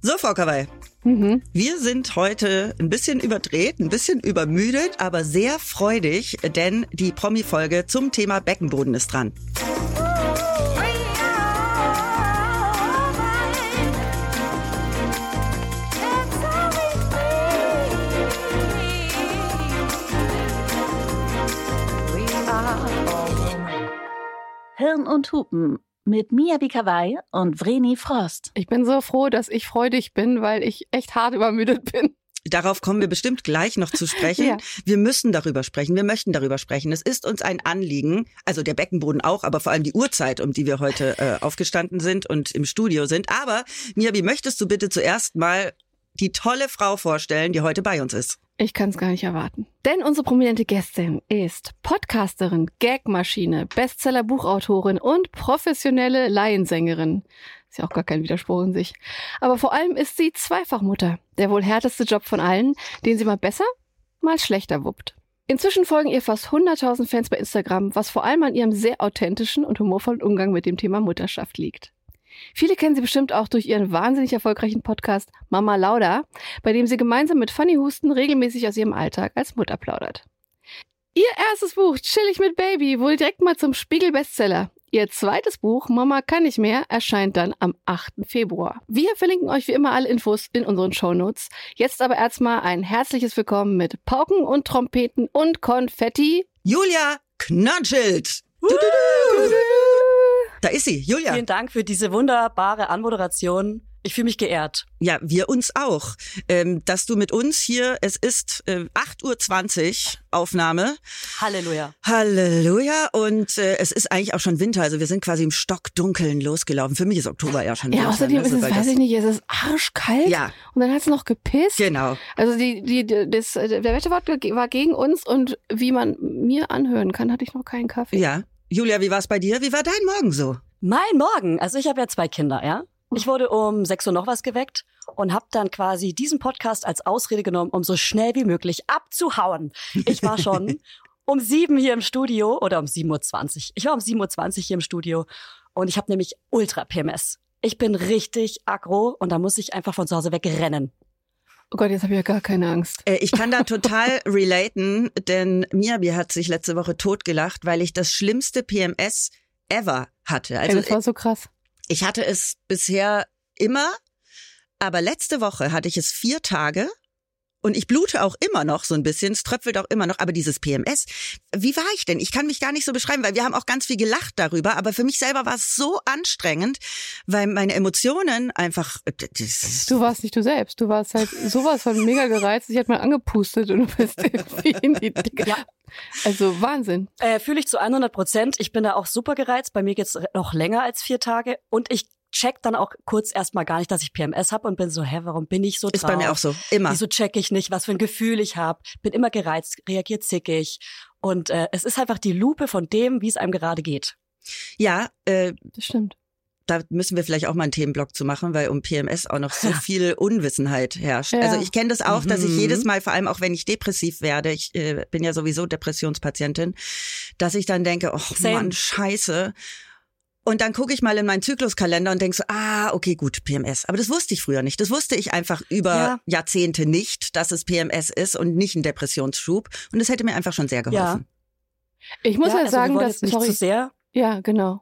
So, Frau Kawai. Mhm. Wir sind heute ein bisschen überdreht, ein bisschen übermüdet, aber sehr freudig, denn die Promi-Folge zum Thema Beckenboden ist dran. Hirn und Hupen mit Mia Bikawai und Vreni Frost. Ich bin so froh, dass ich freudig bin, weil ich echt hart übermüdet bin. Darauf kommen wir bestimmt gleich noch zu sprechen. ja. Wir müssen darüber sprechen. Wir möchten darüber sprechen. Es ist uns ein Anliegen, also der Beckenboden auch, aber vor allem die Uhrzeit, um die wir heute äh, aufgestanden sind und im Studio sind. Aber Mia, wie möchtest du bitte zuerst mal die tolle Frau vorstellen, die heute bei uns ist? Ich kann es gar nicht erwarten. Denn unsere prominente Gästin ist Podcasterin, Gagmaschine, Bestseller-Buchautorin und professionelle Laiensängerin. Ist ja auch gar kein Widerspruch in sich. Aber vor allem ist sie Zweifachmutter. Der wohl härteste Job von allen, den sie mal besser, mal schlechter wuppt. Inzwischen folgen ihr fast 100.000 Fans bei Instagram, was vor allem an ihrem sehr authentischen und humorvollen Umgang mit dem Thema Mutterschaft liegt. Viele kennen sie bestimmt auch durch ihren wahnsinnig erfolgreichen Podcast Mama Lauda, bei dem sie gemeinsam mit Fanny Husten regelmäßig aus ihrem Alltag als Mutter plaudert. Ihr erstes Buch, Chillig mit Baby, wurde direkt mal zum Spiegel-Bestseller. Ihr zweites Buch, Mama kann nicht mehr, erscheint dann am 8. Februar. Wir verlinken euch wie immer alle Infos in unseren Shownotes. Jetzt aber erstmal ein herzliches Willkommen mit Pauken und Trompeten und Konfetti. Julia Knatschelt! Da ist sie, Julia. Vielen Dank für diese wunderbare Anmoderation. Ich fühle mich geehrt. Ja, wir uns auch. Ähm, dass du mit uns hier, es ist äh, 8.20 Uhr Aufnahme. Halleluja. Halleluja. Und äh, es ist eigentlich auch schon Winter. Also wir sind quasi im Stockdunkeln losgelaufen. Für mich ist Oktober ja schon Ja, Winter, außerdem ne? ist es, weiß ich nicht, es ist arschkalt. Ja. Und dann hat es noch gepisst. Genau. Also die, die, das, der Wetterwart war gegen uns und wie man mir anhören kann, hatte ich noch keinen Kaffee. Ja. Julia, wie war es bei dir? Wie war dein Morgen so? Mein Morgen? Also ich habe ja zwei Kinder, ja? Ich wurde um sechs Uhr noch was geweckt und habe dann quasi diesen Podcast als Ausrede genommen, um so schnell wie möglich abzuhauen. Ich war schon um sieben hier im Studio oder um 7.20 Uhr. Ich war um 7.20 Uhr hier im Studio und ich habe nämlich Ultra PMS. Ich bin richtig aggro und da muss ich einfach von zu Hause wegrennen. Oh Gott, jetzt habe ich ja gar keine Angst. Äh, ich kann da total relaten, denn Miabi hat sich letzte Woche totgelacht, weil ich das schlimmste PMS ever hatte. Also, Ey, das war so krass. Ich hatte es bisher immer, aber letzte Woche hatte ich es vier Tage und ich blute auch immer noch so ein bisschen, es tröpfelt auch immer noch, aber dieses PMS, wie war ich denn? Ich kann mich gar nicht so beschreiben, weil wir haben auch ganz viel gelacht darüber, aber für mich selber war es so anstrengend, weil meine Emotionen einfach. Du warst nicht du selbst, du warst halt sowas von mega gereizt, ich hätte mal angepustet und du bist irgendwie in die Dicke. Ja. Also Wahnsinn. Äh, Fühle ich zu 100 Prozent. Ich bin da auch super gereizt. Bei mir geht's noch länger als vier Tage. Und ich check dann auch kurz erstmal gar nicht, dass ich PMS habe und bin so, hä, warum bin ich so Ist bei mir auch so, immer. Wieso check ich nicht, was für ein Gefühl ich habe? Bin immer gereizt, reagiert zickig. Und äh, es ist einfach die Lupe von dem, wie es einem gerade geht. Ja, äh, das stimmt. Da müssen wir vielleicht auch mal einen Themenblock zu machen, weil um PMS auch noch so viel Unwissenheit herrscht. Ja. Also ich kenne das auch, dass ich mhm. jedes Mal, vor allem auch wenn ich depressiv werde, ich äh, bin ja sowieso Depressionspatientin, dass ich dann denke, oh. Mann, scheiße. Und dann gucke ich mal in meinen Zykluskalender und denke so, ah, okay, gut, PMS. Aber das wusste ich früher nicht. Das wusste ich einfach über ja. Jahrzehnte nicht, dass es PMS ist und nicht ein Depressionsschub. Und das hätte mir einfach schon sehr geholfen. Ja. Ich muss ja, also sagen, dass nicht sorry, zu sehr. Ja, genau.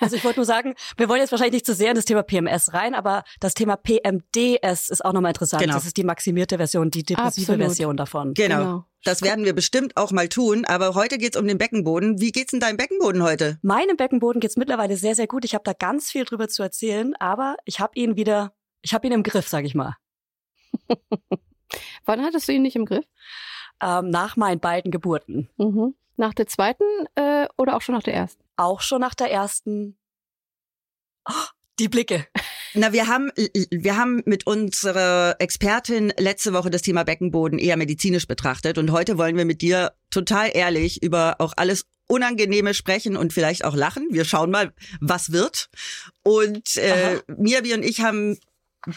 Also ich wollte nur sagen, wir wollen jetzt wahrscheinlich nicht zu sehr in das Thema PMS rein, aber das Thema PMDS ist auch nochmal interessant. Genau. Das ist die maximierte Version, die depressive Absolut. Version davon. Genau. genau. Das werden wir bestimmt auch mal tun, aber heute geht's um den Beckenboden. Wie geht's in deinem Beckenboden heute? Meinem Beckenboden geht's mittlerweile sehr, sehr gut. Ich habe da ganz viel drüber zu erzählen, aber ich habe ihn wieder, ich habe ihn im Griff, sag ich mal. Wann hattest du ihn nicht im Griff? Ähm, nach meinen beiden Geburten. Mhm. Nach der zweiten äh, oder auch schon nach der ersten? Auch schon nach der ersten. Oh, die Blicke. Na, wir haben, wir haben mit unserer Expertin letzte Woche das Thema Beckenboden eher medizinisch betrachtet und heute wollen wir mit dir total ehrlich über auch alles Unangenehme sprechen und vielleicht auch lachen. Wir schauen mal, was wird. Und äh, Mirbi und ich haben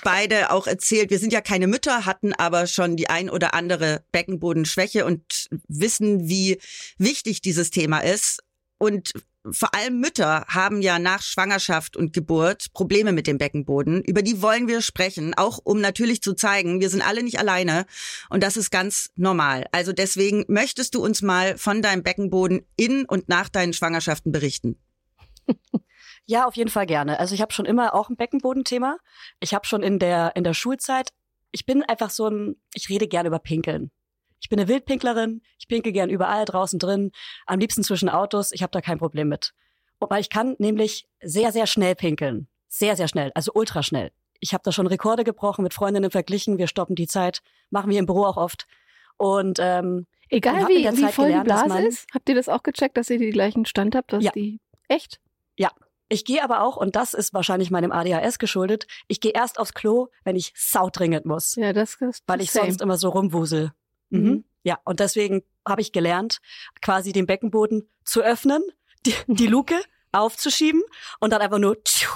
beide auch erzählt, wir sind ja keine Mütter, hatten aber schon die ein oder andere Beckenbodenschwäche und wissen, wie wichtig dieses Thema ist. Und vor allem Mütter haben ja nach Schwangerschaft und Geburt Probleme mit dem Beckenboden. Über die wollen wir sprechen, auch um natürlich zu zeigen, wir sind alle nicht alleine und das ist ganz normal. Also deswegen möchtest du uns mal von deinem Beckenboden in und nach deinen Schwangerschaften berichten. Ja, auf jeden Fall gerne. Also ich habe schon immer auch ein Beckenbodenthema. Ich habe schon in der in der Schulzeit, ich bin einfach so ein, ich rede gerne über Pinkeln. Ich bin eine Wildpinklerin, ich pinkel gern überall draußen drin, am liebsten zwischen Autos, ich habe da kein Problem mit. Weil ich kann nämlich sehr, sehr schnell pinkeln. Sehr, sehr schnell, also ultra schnell. Ich habe da schon Rekorde gebrochen, mit Freundinnen verglichen, wir stoppen die Zeit, machen wir im Büro auch oft. Und ähm, egal wie, wie voll gelernt, die Blase ist, habt ihr das auch gecheckt, dass ihr die gleichen Stand habt? Dass ja. die echt? Ja, ich gehe aber auch, und das ist wahrscheinlich meinem ADHS geschuldet, ich gehe erst aufs Klo, wenn ich saudringend muss. Ja, das ist Weil ich same. sonst immer so rumwusel. Mhm. mhm. Ja, und deswegen habe ich gelernt, quasi den Beckenboden zu öffnen, die, die Luke aufzuschieben und dann einfach nur tschiu,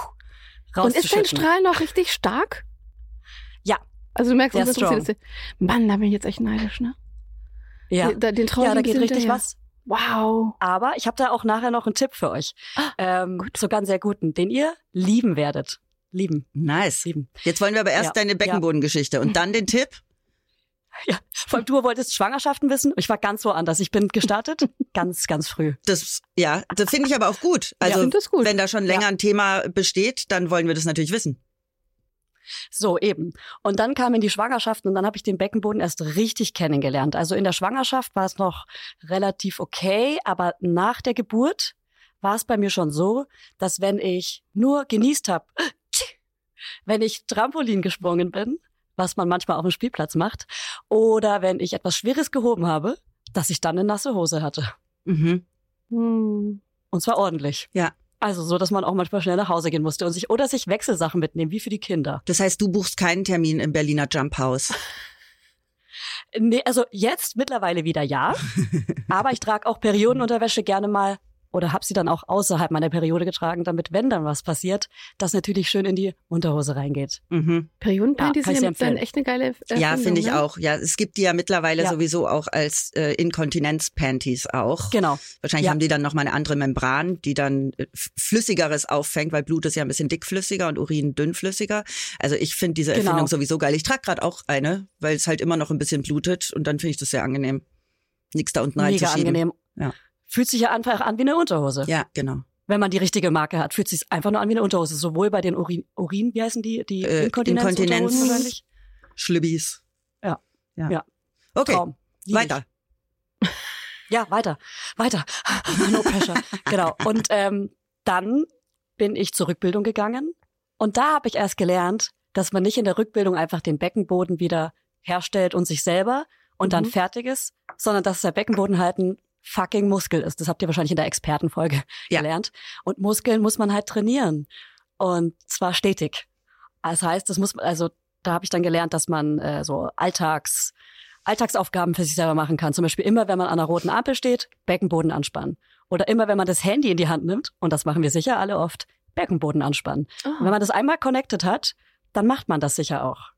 Und ist dein Strahl noch richtig stark? Ja. Also du merkst, was interessiert ist. Mann, da bin ich jetzt echt neidisch, ne? Ja, Den, den traue ja da geht richtig hinterher. was. Wow. Aber ich habe da auch nachher noch einen Tipp für euch. Ah, ähm, sogar einen sehr guten, den ihr lieben werdet. Lieben, Nice. lieben. Jetzt wollen wir aber erst Ja, deine Beckenbodengeschichte und dann den Tipp. Ja, vor allem du wolltest Schwangerschaften wissen. Ich war ganz woanders. Ich bin gestartet ganz, ganz früh. Das, ja, das finde ich aber auch gut. Ja, Also, das gut. wenn da schon länger Ja. ein Thema besteht, dann wollen wir das natürlich wissen. So, eben. Und dann kamen die Schwangerschaften und dann habe ich den Beckenboden erst richtig kennengelernt. Also in der Schwangerschaft war es noch relativ okay, aber nach der Geburt war es bei mir schon so, dass wenn ich nur genießt habe, wenn ich Trampolin gesprungen bin, was man manchmal auf dem Spielplatz macht, oder wenn ich etwas Schweres gehoben habe, dass ich dann eine nasse Hose hatte. Mhm. Hm. Und zwar ordentlich. Ja. Also so, dass man auch manchmal schnell nach Hause gehen musste und sich oder sich Wechselsachen mitnehmen, wie für die Kinder. Das heißt, du buchst keinen Termin im Berliner Jump House. Nee, also jetzt mittlerweile wieder ja. aber ich trage auch Periodenunterwäsche gerne mal oder habe sie dann auch außerhalb meiner Periode getragen, damit, wenn dann was passiert, das natürlich schön in die Unterhose reingeht. Mhm. Periodenpanty Ja, sind ja dann echt eine geile Erfindung, Ja, finde ich ne? auch. Ja, es gibt die ja mittlerweile Ja. sowieso auch als äh, Inkontinenz-Panties auch. Genau. Wahrscheinlich Ja. haben die dann noch mal eine andere Membran, die dann äh, Flüssigeres auffängt, weil Blut ist ja ein bisschen dickflüssiger und Urin dünnflüssiger. Also ich finde diese Genau. Erfindung sowieso geil. Ich trage gerade auch eine, weil es halt immer noch ein bisschen blutet und dann finde ich das sehr angenehm. Nichts da unten Mega reinzuschieben. angenehm. Ja. Fühlt sich ja einfach an wie eine Unterhose. Ja, genau. Wenn man die richtige Marke hat, fühlt sich einfach nur an wie eine Unterhose. Sowohl bei den Urin, Urin wie heißen die? Die Äh, Inkontinenz, Inkontinenz. Schlübbis. Ja. Ja. Ja. Okay, Traum. Weiter. Ja, weiter, weiter. No pressure. genau. Und ähm, dann bin ich zur Rückbildung gegangen und da habe ich erst gelernt, dass man nicht in der Rückbildung einfach den Beckenboden wieder herstellt und sich selber und dann Mhm. fertig ist, sondern dass der Beckenboden halt ein fucking Muskel ist. Das habt ihr wahrscheinlich in der Expertenfolge Ja. gelernt. Und Muskeln muss man halt trainieren und zwar stetig. Das heißt, das muss man, also da habe ich dann gelernt, dass man äh, so Alltags Alltagsaufgaben für sich selber machen kann. Zum Beispiel immer, wenn man an einer roten Ampel steht, Beckenboden anspannen. Oder immer, wenn man das Handy in die Hand nimmt, und das machen wir sicher alle oft, Beckenboden anspannen. Oh. Wenn man das einmal connected hat, dann macht man das sicher auch.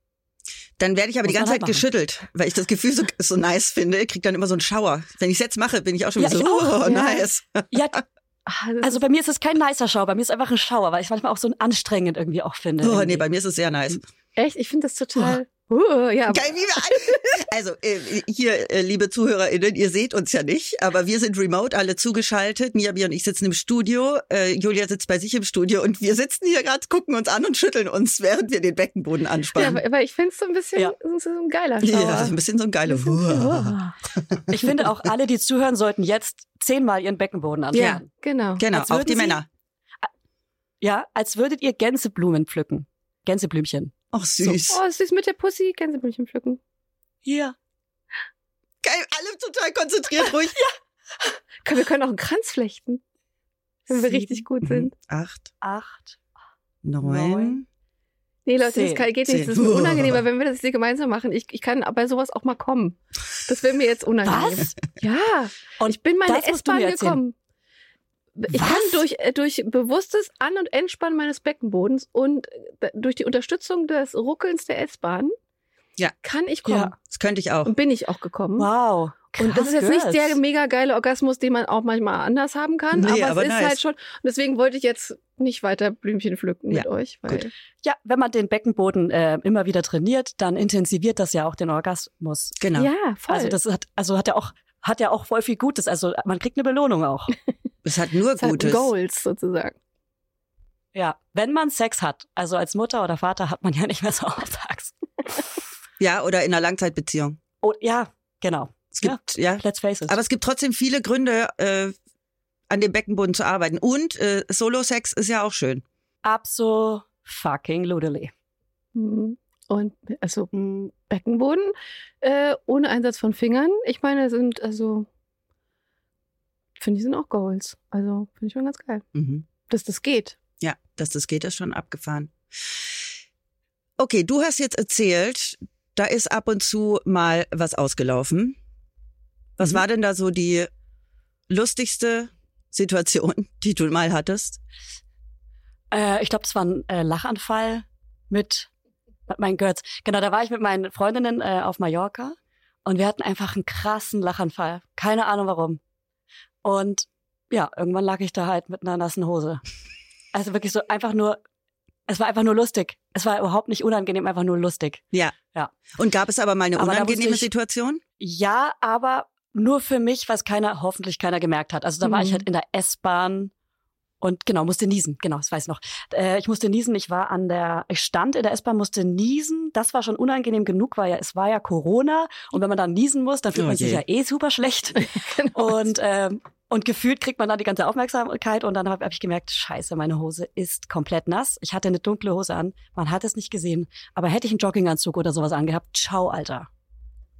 Dann werde ich aber die Muss man ganze halt Zeit machen. geschüttelt, weil ich das Gefühl so, so nice finde. Krieg dann immer so einen Schauer. Wenn ich es jetzt mache, bin ich auch schon Ja, wieder so, ich auch. oh, Ja. nice. Ja, Ah, also bei mir ist es kein nicer Schauer, bei mir ist es einfach ein Schauer, weil ich es manchmal auch so anstrengend irgendwie auch finde. Oh, nee, irgendwie. bei mir ist es sehr nice. echt, ich finde das total. Uh, ja, Geil, wie wir alle. Also äh, hier, äh, liebe ZuhörerInnen, ihr seht uns ja nicht, aber wir sind remote, alle zugeschaltet. Miabi und ich sitzen im Studio, äh, Julia sitzt bei sich im Studio und wir sitzen hier gerade, gucken uns an und schütteln uns, während wir den Beckenboden ja, anspannen. aber, aber ich finde es so ein bisschen Ja. so so ein geiler Ja, Schauer. das ist ein bisschen so ein geiler. Oh. Ich finde auch alle, die zuhören, sollten jetzt zehnmal ihren Beckenboden Ja, anspannen. genau. Genau, Als auch würden die Sie- Männer. Ja, als würdet ihr Gänseblumen pflücken. Gänseblümchen. Ach süß. Oh, süß mit der Pussy, Gänseblümchen pflücken. Hier. Geil, alle total konzentriert, ruhig. Können- Wir können auch einen Kranz flechten, wenn wir Sieben. richtig gut sind. Acht, Acht. neun. Neun. Nee, Leute, das Zehn. kann, geht nicht. Zehn. Das ist mir unangenehm, weil wenn wir das hier gemeinsam machen, ich, ich kann bei sowas auch mal kommen. Das wäre mir jetzt unangenehm. Was? Ja, Und ich bin meine das S-Bahn gekommen. Ich Was? kann durch, äh, durch bewusstes An- und Entspannen meines Beckenbodens und äh, durch die Unterstützung des Ruckelns der S-Bahn Ja. kann ich kommen. Ja. Das könnte ich auch. Und bin ich auch gekommen. Wow. und das ist jetzt nicht der mega geile Orgasmus, den man auch manchmal anders haben kann, nee, aber, aber es ist nice. halt schon. Und deswegen wollte ich jetzt nicht weiter Blümchen pflücken ja, mit euch. Weil ja, wenn man den Beckenboden äh, immer wieder trainiert, dann intensiviert das ja auch den Orgasmus. Genau. Ja, voll. Also das hat, also hat ja auch, hat ja auch voll viel Gutes. Also man kriegt eine Belohnung auch. es hat nur es Gutes. Hat Goals sozusagen. Ja, wenn man Sex hat, also als Mutter oder Vater hat man ja nicht mehr so oft Sex. ja, oder in einer Langzeitbeziehung. Oh, ja, genau. Es gibt, ja, ja, let's face it. Aber es gibt trotzdem viele Gründe, äh, an dem Beckenboden zu arbeiten. Und äh, Solo-Sex ist ja auch schön. Absolut fucking ludely. Mhm. Und also Beckenboden äh, ohne Einsatz von Fingern. Ich meine, sind also finde ich sind auch Goals. Also finde ich schon ganz geil, mhm. dass das geht. Ja, dass das geht, ist schon abgefahren. Okay, du hast jetzt erzählt, da ist ab und zu mal was ausgelaufen. Was mhm. war denn da so die lustigste Situation, die du mal hattest? Äh, ich glaube, es war ein äh, Lachanfall mit, mit meinen Girls. Genau, da war ich mit meinen Freundinnen äh, auf Mallorca und wir hatten einfach einen krassen Lachanfall. Keine Ahnung warum. Und ja, irgendwann lag ich da halt mit einer nassen Hose. Also wirklich so einfach nur, es war einfach nur lustig. Es war überhaupt nicht unangenehm, einfach nur lustig. Ja. Ja. Und gab es aber mal eine unangenehme ich, Situation? Ja, aber nur für mich, was keiner, hoffentlich keiner gemerkt hat. Also da mhm. war ich halt mhm. in der S-Bahn und genau, musste niesen. Genau, das weiß ich noch. Äh, ich musste niesen. Ich war an der, ich stand in der S-Bahn, musste niesen. Das war schon unangenehm genug, weil ja, es war ja Corona. Und wenn man dann niesen muss, dann fühlt oh, man sich ja eh super schlecht. genau. Und, ähm, und gefühlt kriegt man dann die ganze Aufmerksamkeit und dann habe hab ich gemerkt, scheiße, meine Hose ist komplett nass. Ich hatte eine dunkle Hose an, man hat es nicht gesehen. Aber hätte ich einen Jogginganzug oder sowas angehabt, ciao, Alter.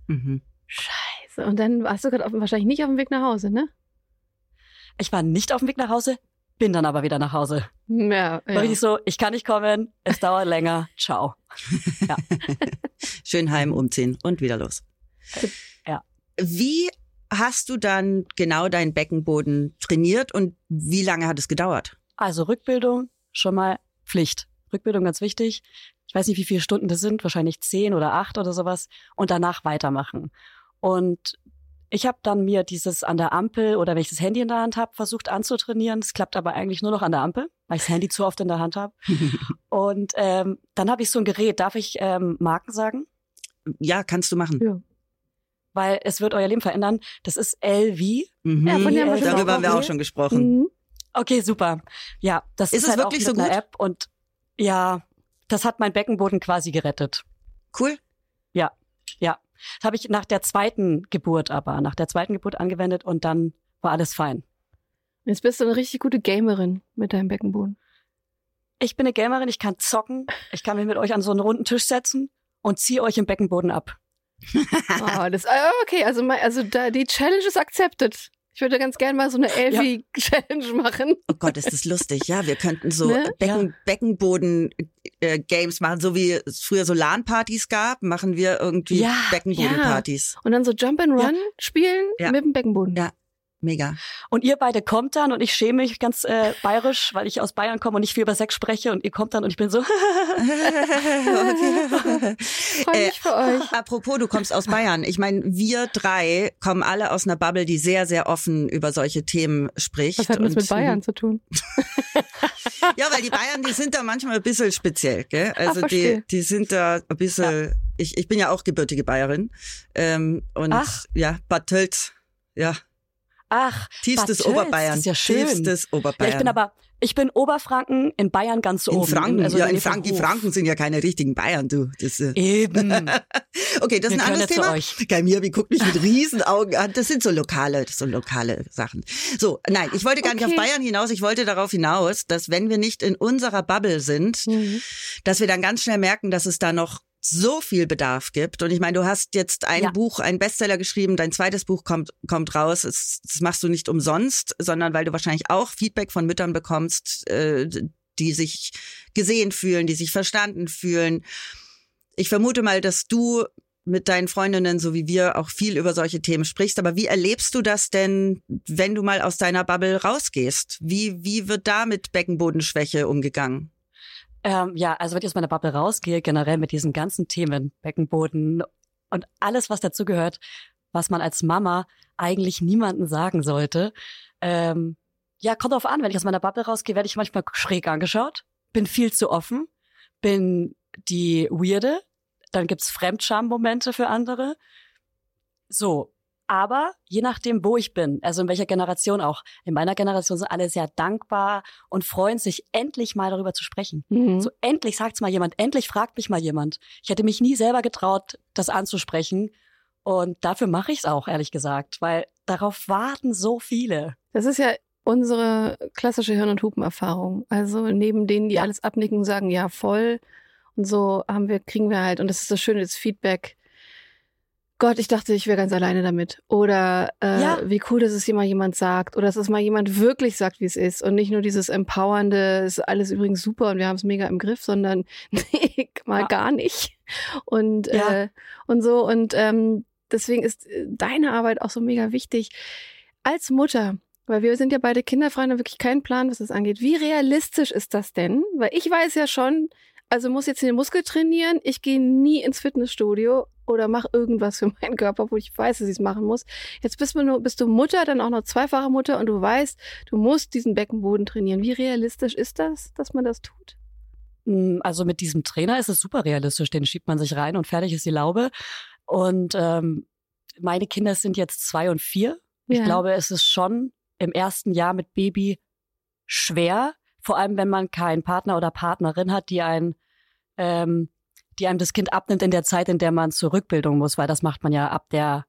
Mhm. Scheiße. Und dann warst du gerade wahrscheinlich nicht auf dem Weg nach Hause, ne? Ich war nicht auf dem Weg nach Hause, bin dann aber wieder nach Hause. Ja, ja. War richtig so, ich kann nicht kommen, es dauert länger, ciao. Ja. Schön heim umziehen und wieder los. Ja. Wie hast du dann genau deinen Beckenboden trainiert und wie lange hat es gedauert? Also Rückbildung schon mal Pflicht. Rückbildung ganz wichtig. Ich weiß nicht, wie viele Stunden das sind, wahrscheinlich zehn oder acht oder sowas. Und danach weitermachen. Und ich habe dann mir dieses an der Ampel oder wenn ich das Handy in der Hand habe, versucht anzutrainieren. Es klappt aber eigentlich nur noch an der Ampel, weil ich das Handy zu oft in der Hand habe. und ähm, dann habe ich so ein Gerät. Darf ich ähm, Marken sagen? Ja, kannst du machen. Ja. Weil es wird euer Leben verändern. Das ist LV. Mhm. Ja, von dem ja, Darüber haben wir auch schon gesprochen. Mhm. Okay, super. Ja, das ist, ist halt wirklich auch so gut? App und ja, das hat mein Beckenboden quasi gerettet. Cool. Ja, ja. Das habe ich nach der zweiten Geburt aber, nach der zweiten Geburt angewendet und dann war alles fein. Jetzt bist du eine richtig gute Gamerin mit deinem Beckenboden. Ich bin eine Gamerin, ich kann zocken, ich kann mich mit euch an so einen runden Tisch setzen und ziehe euch im Beckenboden ab. oh, das, ah, okay, also, also da, die Challenge ist accepted. Ich würde ganz gerne mal so eine Elfie-Challenge ja. machen. Oh Gott, ist das lustig. Ja, wir könnten so ne? Becken, ja. Beckenboden-Games äh, machen, so wie es früher so LAN-Partys gab, machen wir irgendwie ja, Beckenboden-Partys. Ja. Und dann so Jump and Run spielen mit dem Beckenboden. Ja, Mega. Und ihr beide kommt dann und ich schäme mich ganz äh, bayerisch, weil ich aus Bayern komme und nicht viel über Sex spreche und ihr kommt dann und ich bin so. Freue mich für euch. Äh, apropos, du kommst aus Bayern. Ich meine, wir drei kommen alle aus einer Bubble, die sehr, sehr offen über solche Themen spricht. Was hat das mit Bayern zu tun? ja, weil die Bayern, die sind da manchmal ein bisschen speziell, gell? Also Ach, die, die sind da ein bisschen. Ja. Ich, ich bin ja auch gebürtige Bayerin. Ähm, und Ach. ja, Bad Tölz, ja, Ach, tiefstes Bad Oberbayern. Ist ja schön. Tiefstes Oberbayern. Ja, ich bin aber, ich bin Oberfranken, in Bayern ganz in oben. Franken, also ja, in Franken, die Franken sind ja keine richtigen Bayern, du. Das, äh. Eben. okay, das ist ein anderes Thema. Geil, Mirbi guckt mich mit Riesenaugen an. Das sind so lokale, so lokale Sachen. So, nein, ich wollte gar okay. nicht auf Bayern hinaus. Ich wollte darauf hinaus, dass wenn wir nicht in unserer Bubble sind, mhm. dass wir dann ganz schnell merken, dass es da noch so viel Bedarf gibt. Und ich meine, du hast jetzt ein ja. Buch, ein Bestseller geschrieben, dein zweites Buch kommt, kommt raus. Es, das machst du nicht umsonst, sondern weil du wahrscheinlich auch Feedback von Müttern bekommst, äh, die sich gesehen fühlen, die sich verstanden fühlen. Ich vermute mal, dass du mit deinen Freundinnen, so wie wir, auch viel über solche Themen sprichst. Aber wie erlebst du das denn, wenn du mal aus deiner Bubble rausgehst? Wie, wie wird da mit Beckenbodenschwäche umgegangen? Ähm, ja, also wenn ich aus meiner Bubble rausgehe, generell mit diesen ganzen Themen, Beckenboden und alles, was dazugehört, was man als Mama eigentlich niemandem sagen sollte. Ähm, ja, kommt drauf an, wenn ich aus meiner Bubble rausgehe, werde ich manchmal schräg angeschaut, bin viel zu offen, bin die Weirde, dann gibt's Fremdscham-Momente für andere. So, aber je nachdem, wo ich bin, also in welcher Generation auch, in meiner Generation sind alle sehr dankbar und freuen sich, endlich mal darüber zu sprechen. Mhm. So endlich sagt's mal jemand, endlich fragt mich mal jemand. Ich hätte mich nie selber getraut, das anzusprechen. Und dafür mache ich's auch, ehrlich gesagt, weil darauf warten so viele. Das ist ja unsere klassische Hirn- und Hupenerfahrung. Also neben denen, die ja. alles abnicken, sagen, ja, voll. Und so haben wir, kriegen wir halt, und das ist das Schöne, das Feedback, Gott, ich dachte, ich wäre ganz alleine damit. Oder äh, ja. wie cool, dass es immer jemand sagt. Oder dass es mal jemand wirklich sagt, wie es ist. Und nicht nur dieses empowernde, ist alles übrigens super und wir haben es mega im Griff, sondern nee, mal ja. gar nicht. Und, ja. äh, und so. Und ähm, deswegen ist äh, deine Arbeit auch so mega wichtig. Als Mutter, weil wir sind ja beide kinderfrei und haben wirklich keinen Plan, was das angeht. Wie realistisch ist das denn? Weil ich weiß ja schon, also muss jetzt den Muskel trainieren, ich gehe nie ins Fitnessstudio oder mach irgendwas für meinen Körper, wo ich weiß, dass ich es machen muss. Jetzt bist du, nur, bist du Mutter, dann auch noch zweifache Mutter und du weißt, du musst diesen Beckenboden trainieren. Wie realistisch ist das, dass man das tut? Hm, also mit diesem Trainer ist es super realistisch. Den schiebt man sich rein und fertig ist die Laube. Und ähm, meine Kinder sind jetzt zwei und vier. Ja. Ich glaube, es ist schon im ersten Jahr mit Baby schwer, vor allem wenn man keinen Partner oder Partnerin hat, die einen ähm, die einem das Kind abnimmt in der Zeit, in der man zur Rückbildung muss, weil das macht man ja ab der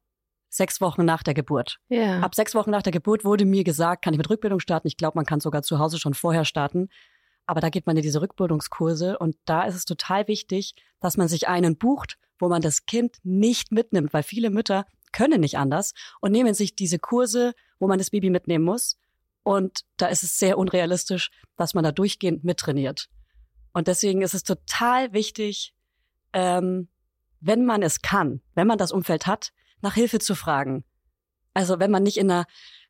sechs Wochen nach der Geburt. Ja. Ab sechs Wochen nach der Geburt wurde mir gesagt, kann ich mit Rückbildung starten. Ich glaube, man kann sogar zu Hause schon vorher starten. Aber da geht man in diese Rückbildungskurse und da ist es total wichtig, dass man sich einen bucht, wo man das Kind nicht mitnimmt, weil viele Mütter können nicht anders und nehmen sich diese Kurse, wo man das Baby mitnehmen muss. Und da ist es sehr unrealistisch, dass man da durchgehend mittrainiert. Und deswegen ist es total wichtig, ähm, wenn man es kann, wenn man das Umfeld hat, nach Hilfe zu fragen. Also wenn man nicht in einer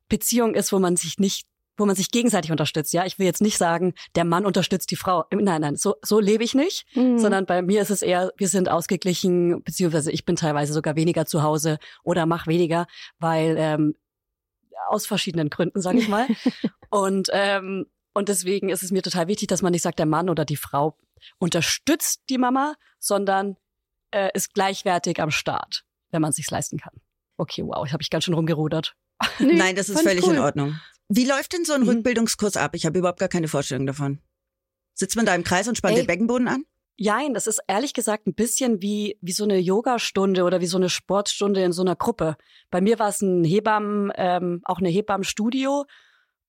Beziehung ist, wo man sich nicht, wo man sich gegenseitig unterstützt. Ja, ich will jetzt nicht sagen, der Mann unterstützt die Frau. Nein, nein, so, so lebe ich nicht, mhm. sondern bei mir ist es eher, wir sind ausgeglichen, beziehungsweise ich bin teilweise sogar weniger zu Hause oder mach weniger, weil ähm, aus verschiedenen Gründen, sage ich mal. und ähm, und deswegen ist es mir total wichtig, dass man nicht sagt, der Mann oder die Frau unterstützt die Mama, sondern äh, ist gleichwertig am Start, wenn man es sich leisten kann. Okay, wow, ich habe ich ganz schön rumgerudert. Nee, Nein, das ist völlig cool. in Ordnung. Wie läuft denn so ein mhm. Rückbildungskurs ab? Ich habe überhaupt gar keine Vorstellung davon. Sitzt man da im Kreis und spannt Ey, den Beckenboden an? Jein, das ist ehrlich gesagt ein bisschen wie, wie so eine Yogastunde oder wie so eine Sportstunde in so einer Gruppe. Bei mir war es ein Hebammen, ähm, auch eine Hebammenstudio,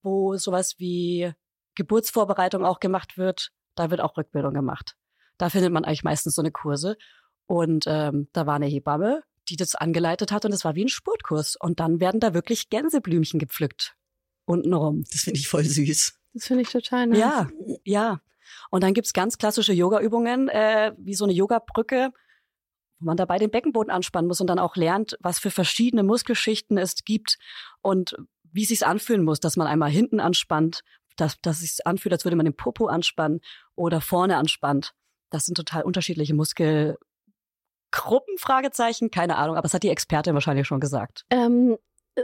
wo sowas wie Geburtsvorbereitung auch gemacht wird. Da wird auch Rückbildung gemacht. Da findet man eigentlich meistens so eine Kurse. Und ähm, da war eine Hebamme, die das angeleitet hat und es war wie ein Sportkurs. Und dann werden da wirklich Gänseblümchen gepflückt. Untenrum. Das finde ich voll süß. Das finde ich total nice. Ja, ja. Und dann gibt's ganz klassische Yoga-Übungen, äh, wie so eine Yoga-Brücke, wo man dabei den Beckenboden anspannen muss und dann auch lernt, was für verschiedene Muskelschichten es gibt und wie es sich anfühlen muss, dass man einmal hinten anspannt, dass, dass es sich anfühlt, als würde man den Popo anspannen oder vorne anspannt. Das sind total unterschiedliche Muskelgruppen, Fragezeichen, keine Ahnung, aber das hat die Expertin wahrscheinlich schon gesagt. Ähm,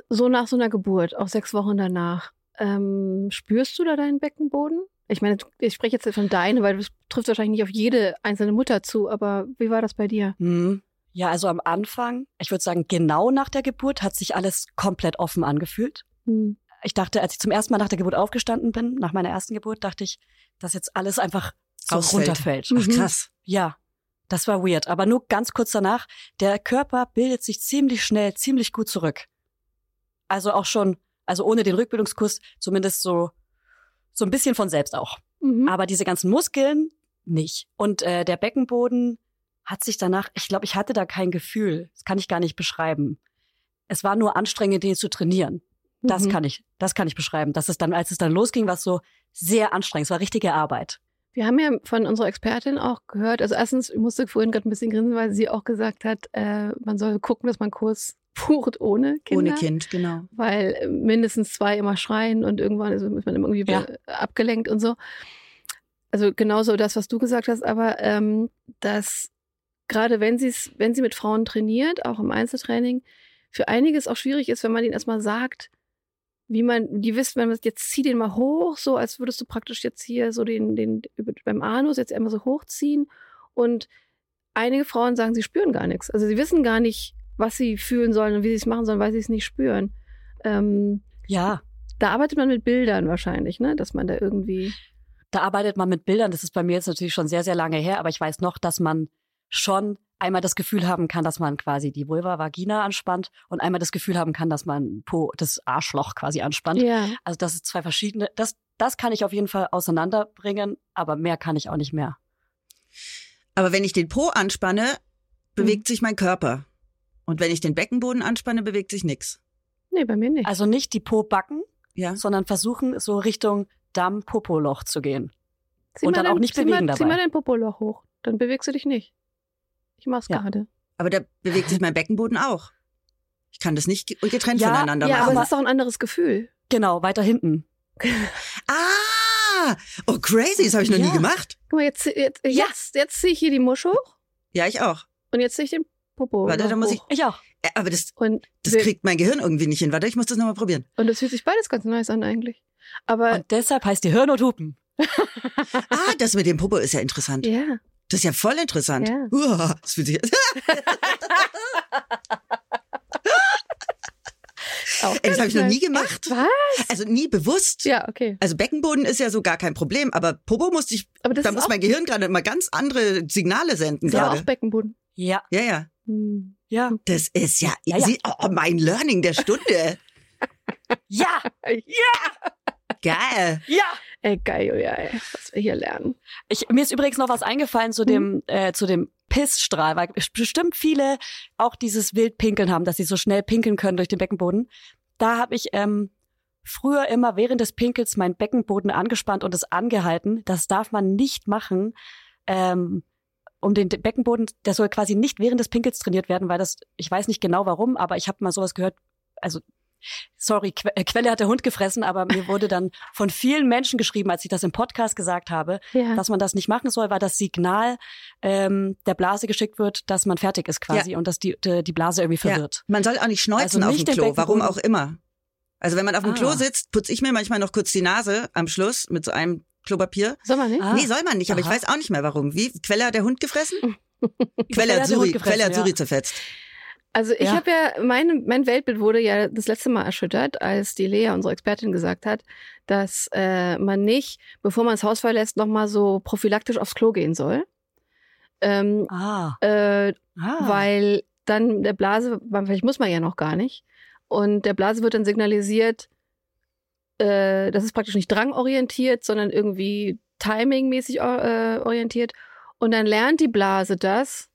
so nach so einer Geburt, auch sechs Wochen danach, ähm, spürst du da deinen Beckenboden? Ich meine, ich spreche jetzt von deinen, weil das trifft wahrscheinlich nicht auf jede einzelne Mutter zu, aber wie war das bei dir? Hm. Ja, also am Anfang, ich würde sagen, genau nach der Geburt hat sich alles komplett offen angefühlt. Hm ich dachte, als ich zum ersten Mal nach der Geburt aufgestanden bin, nach meiner ersten Geburt, dachte ich, dass jetzt alles einfach so Ausfällt. runterfällt. Ach mhm. krass. Ja, das war weird. Aber nur ganz kurz danach, der Körper bildet sich ziemlich schnell, ziemlich gut zurück. Also auch schon, also ohne den Rückbildungskurs, zumindest so, so ein bisschen von selbst auch. Mhm. Aber diese ganzen Muskeln nicht. Und äh, der Beckenboden hat sich danach, ich glaube, ich hatte da kein Gefühl. Das kann ich gar nicht beschreiben. Es war nur anstrengend, den zu trainieren. Das mhm. kann ich, das kann ich beschreiben. Das ist dann, als es dann losging, war es so sehr anstrengend. Es war richtige Arbeit. Wir haben ja von unserer Expertin auch gehört, also erstens, ich musste vorhin gerade ein bisschen grinsen, weil sie auch gesagt hat, äh, man soll gucken, dass man Kurs bucht ohne Kinder. Ohne Kind, genau. Weil mindestens zwei immer schreien und irgendwann ist man irgendwie ja. abgelenkt und so. Also genauso das, was du gesagt hast, aber ähm, dass gerade wenn sie wenn sie mit Frauen trainiert, auch im Einzeltraining, für einiges auch schwierig ist, wenn man ihnen erstmal sagt, wie man, die wissen, wenn man jetzt zieh den mal hoch, so als würdest du praktisch jetzt hier so den, den beim Anus jetzt einmal so hochziehen. Und einige Frauen sagen, sie spüren gar nichts. Also sie wissen gar nicht, was sie fühlen sollen und wie sie es machen sollen, weil sie es nicht spüren. Ähm, ja. Da arbeitet man mit Bildern wahrscheinlich, ne? Dass man da irgendwie. Da arbeitet man mit Bildern. Das ist bei mir jetzt natürlich schon sehr, sehr lange her, aber ich weiß noch, dass man schon einmal das Gefühl haben kann, dass man quasi die Vulva Vagina anspannt und einmal das Gefühl haben kann, dass man Po, das Arschloch quasi anspannt. Ja. Also das ist zwei verschiedene, das, das kann ich auf jeden Fall auseinanderbringen, aber mehr kann ich auch nicht mehr. Aber wenn ich den Po anspanne, bewegt hm. sich mein Körper. Und wenn ich den Beckenboden anspanne, bewegt sich nichts. Nee, bei mir nicht. Also nicht die Po-Backen, ja. sondern versuchen so Richtung Damm-Popoloch zu gehen. Zieh und dann auch nicht bewegen mal, dabei. Zieh mal dein Popoloch hoch, dann bewegst du dich nicht. Ich mach's ja. gerade. Aber da bewegt sich mein Beckenboden auch. Ich kann das nicht getrennt ja, voneinander ja, machen. Ja, aber es ist doch ein anderes Gefühl. Genau, weiter hinten. ah! Oh, crazy, das habe ich noch ja. nie gemacht. Guck mal, jetzt, jetzt, jetzt, jetzt ziehe ich hier die Musch hoch. Ja, ich auch. Und jetzt ziehe ich den Popo. Warte, da muss ich. Ich auch. Aber das, und das kriegt mein Gehirn irgendwie nicht hin. Warte, ich muss das nochmal probieren. Und das fühlt sich beides ganz nice an eigentlich. Aber und deshalb heißt die Hirn und Hupen. ah, das mit dem Popo ist ja interessant. Ja. Das ist ja voll interessant. Ja. Uah, das fühlt sich. Ey, das habe ich noch nie gemacht. Was? Also nie bewusst. Ja, okay. Also Beckenboden ist ja so gar kein Problem, aber Popo musste ich, aber da muss mein Gehirn gerade immer ganz andere Signale senden ja, gerade. auch Beckenboden. Ja. Ja, ja. Hm. Ja. Das ist ja, ja, ja. Sie, oh, mein Learning der Stunde. ja. Ja. Geil. Ja. Ey, geil, Julia, ey, was wir hier lernen. Ich, mir ist übrigens noch was eingefallen zu dem, hm. äh, zu dem Pissstrahl, weil bestimmt viele auch dieses Wildpinkeln haben, dass sie so schnell pinkeln können durch den Beckenboden. Da habe ich ähm, früher immer während des Pinkels meinen Beckenboden angespannt und es angehalten. Das darf man nicht machen. Ähm, um den Beckenboden, der soll quasi nicht während des Pinkels trainiert werden, weil das, ich weiß nicht genau warum, aber ich habe mal sowas gehört, also sorry, que äh, Quelle hat der Hund gefressen, aber mir wurde dann von vielen Menschen geschrieben, als ich das im Podcast gesagt habe, ja. dass man das nicht machen soll, weil das Signal ähm, der Blase geschickt wird, dass man fertig ist quasi ja. und dass die, die Blase irgendwie verwirrt. Ja. Man soll auch nicht schneuzen also nicht auf dem Klo, warum auch immer. Also wenn man auf dem ah. Klo sitzt, putze ich mir manchmal noch kurz die Nase am Schluss mit so einem Klopapier. Soll man nicht? Ah. Nee, soll man nicht, aber Aha. ich weiß auch nicht mehr warum. Wie? Quelle hat der Hund gefressen? Quelle hat Suri, Quelle hat Suri zerfetzt. Also ich ja. habe ja, mein, mein Weltbild wurde ja das letzte Mal erschüttert, als die Lea, unsere Expertin, gesagt hat, dass äh, man nicht, bevor man das Haus verlässt, nochmal so prophylaktisch aufs Klo gehen soll. Ähm, ah. Äh, ah. Weil dann der Blase, vielleicht muss man ja noch gar nicht. Und der Blase wird dann signalisiert, äh, das ist praktisch nicht drangorientiert, sondern irgendwie timingmäßig äh, orientiert. Und dann lernt die Blase das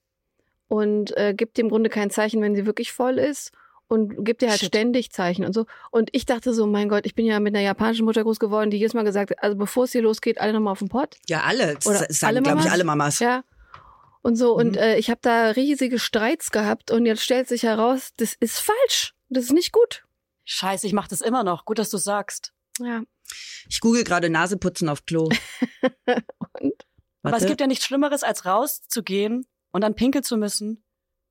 und äh, gibt dem Grunde kein Zeichen, wenn sie wirklich voll ist und gibt dir halt Shit. ständig Zeichen und so. Und ich dachte so, mein Gott, ich bin ja mit einer japanischen Mutter groß geworden, die jedes Mal gesagt hat, also bevor es hier losgeht, alle nochmal auf den Pott. Ja, alle. Oder das sagen, glaube ich, alle Mamas. Ja. Und so, mhm. und äh, ich habe da riesige Streits gehabt und jetzt stellt sich heraus, das ist falsch. Das ist nicht gut. Scheiße, ich mache das immer noch. Gut, dass du sagst. Ja. Ich google gerade Naseputzen auf Klo. und? Aber es gibt ja nichts Schlimmeres, als rauszugehen und dann pinkeln zu müssen.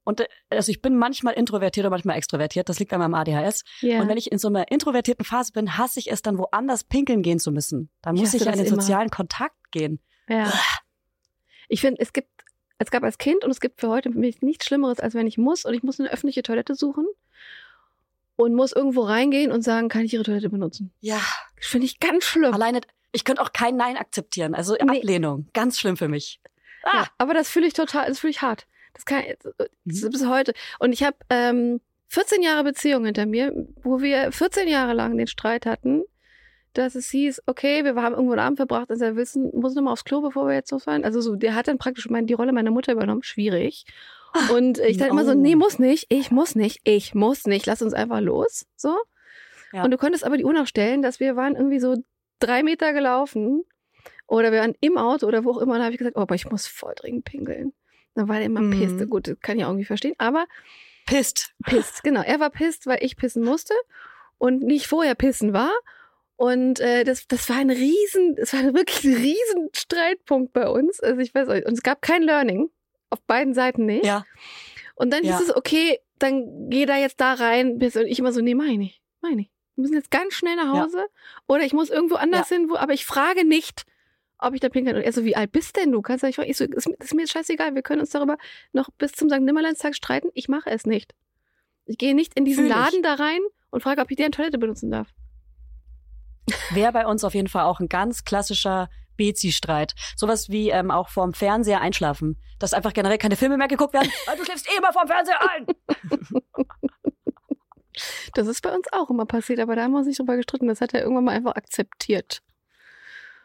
Und äh, also ich bin manchmal introvertiert und manchmal extrovertiert. Das liegt an meinem ADHS. Yeah. Und wenn ich in so einer introvertierten Phase bin, hasse ich es dann woanders pinkeln gehen zu müssen. Dann muss ich, ich in den immer. sozialen Kontakt gehen. Ja. Ich finde, es gibt, es gab als Kind und es gibt für heute nichts Schlimmeres, als wenn ich muss und ich muss eine öffentliche Toilette suchen und muss irgendwo reingehen und sagen, kann ich Ihre Toilette benutzen? Ja. Finde ich ganz schlimm. Alleine, ich könnte auch kein Nein akzeptieren. Also nee. Ablehnung. Ganz schlimm für mich. Ah. Ja, aber das fühle ich total, das fühle ich hart. Das kann das mhm. bis heute. Und ich habe ähm, 14 Jahre Beziehung hinter mir, wo wir 14 Jahre lang den Streit hatten, dass es hieß, okay, wir haben irgendwo einen Abend verbracht und er wissen, muss noch mal aufs Klo, bevor wir jetzt losfahren. Also so, der hat dann praktisch mein, die Rolle meiner Mutter übernommen. Schwierig. Und ich dachte immer so, nee, muss nicht, ich muss nicht, ich muss nicht, lass uns einfach los. So. Ja. Und du konntest aber die Uhr noch stellen, dass wir waren irgendwie so drei Meter gelaufen oder wir waren im Auto oder wo auch immer. Und da habe ich gesagt, oh, aber ich muss voll dringend pinkeln. Dann war er immer mhm. pisst. Gut, das kann ich auch irgendwie verstehen. Aber pisst. Pisst, genau. Er war pisst, weil ich pissen musste und nicht vorher pissen war. Und äh, das, das war ein riesen, es war wirklich ein riesen Streitpunkt bei uns. Also ich weiß auch, und es gab kein Learning. Auf beiden Seiten nicht. Ja. Und dann Ja. hieß es, okay, dann geh da jetzt da rein. Und ich immer so, nee, mach ich. Mach ich. Wir müssen jetzt ganz schnell nach Ja. Hause. Oder ich muss irgendwo anders hin, wo, aber ich frage nicht, ob ich da pinkeln. Und er so, wie alt bist denn du? Kannst du nicht fragen? Ich so, ist, ist mir scheißegal. Wir können uns darüber noch bis zum St. Nimmerleinstag streiten. Ich mache es nicht. Ich gehe nicht in diesen Fühl ich. Laden da rein und frage, ob ich deren Toilette benutzen darf. Wäre bei uns auf jeden Fall auch ein ganz klassischer Bezi-Streit. Sowas wie ähm, auch vorm Fernseher einschlafen. Dass einfach generell keine Filme mehr geguckt werden, weil du schläfst eh immer vorm Fernseher ein. Das ist bei uns auch immer passiert, aber da haben wir uns nicht drüber gestritten. Das hat er irgendwann mal einfach akzeptiert.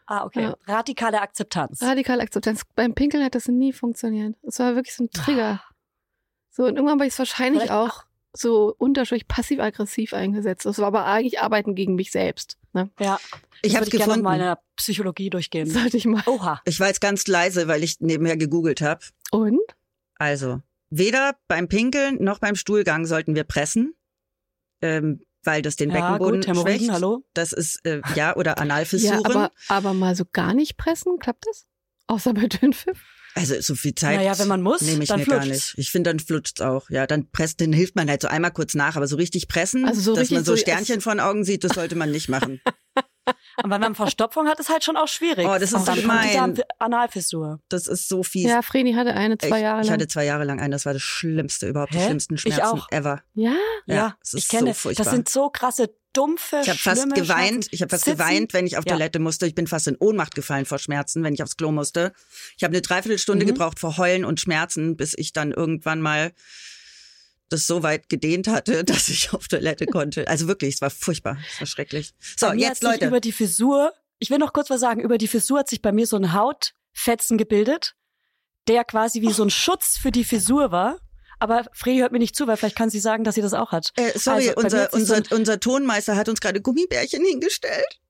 Ah, okay. Ja. Radikale Akzeptanz. Radikale Akzeptanz. Beim Pinkeln hat das nie funktioniert. Es war wirklich so ein Trigger. So, und irgendwann habe ich es wahrscheinlich Vielleicht auch so unterschwellig passiv-aggressiv eingesetzt. Das war aber eigentlich Arbeiten gegen mich selbst. Ne? Ja. Ich habe gefunden. mal in der Psychologie durchgehen. Sollte ich mal. Oha. Ich war jetzt ganz leise, weil ich nebenher gegoogelt habe. Und? Also, weder beim Pinkeln noch beim Stuhlgang sollten wir pressen, ähm, weil das den Ja, Beckenboden gut, Hämorrhoiden, schwächt. hallo? Das ist, äh, ja, oder Ja, Analfissuren. aber, aber mal so gar nicht pressen, klappt das? Außer bei Dünnpfiff? Also so viel Zeit Naja, wenn man muss, nehme ich dann mir gar nicht. Ich finde, dann flutscht's auch. Ja, dann presst, dann hilft man halt so einmal kurz nach, aber so richtig pressen, Also so dass richtig man so so- Sternchen vor den Augen sieht, das sollte man nicht machen. Und wenn man Verstopfung hat, ist halt schon auch schwierig. Oh, das ist dann so die gemein. Analfissur. Das ist so fies. Ja, Vreni hatte eine zwei ich, Jahre ich lang. hatte zwei Jahre lang einen, das war das Schlimmste überhaupt, die Hä? schlimmsten Ich Schmerzen auch. ever. ja? Ja, es ich ist kenne. so furchtbar. das sind so krasse, dumpfe, Ich habe fast geweint. Schmerzen. Ich habe fast Sitzen. geweint, wenn ich auf Ja. Toilette musste. Ich bin fast in Ohnmacht gefallen vor Schmerzen, wenn ich aufs Klo musste. Ich habe eine Dreiviertelstunde Mhm. gebraucht vor Heulen und Schmerzen, bis ich dann irgendwann mal das so weit gedehnt hatte, dass ich auf Toilette konnte. Also wirklich, es war furchtbar, es war schrecklich. So, jetzt Leute. Über die Fissur, ich will noch kurz was sagen, über die Fissur hat sich bei mir so ein Hautfetzen gebildet, der quasi wie so ein Schutz für die Fissur war. Aber Fredi hört mir nicht zu, weil vielleicht kann sie sagen, dass sie das auch hat. Äh, sorry, Also, unser, sich so unser, unser Tonmeister hat uns gerade Gummibärchen hingestellt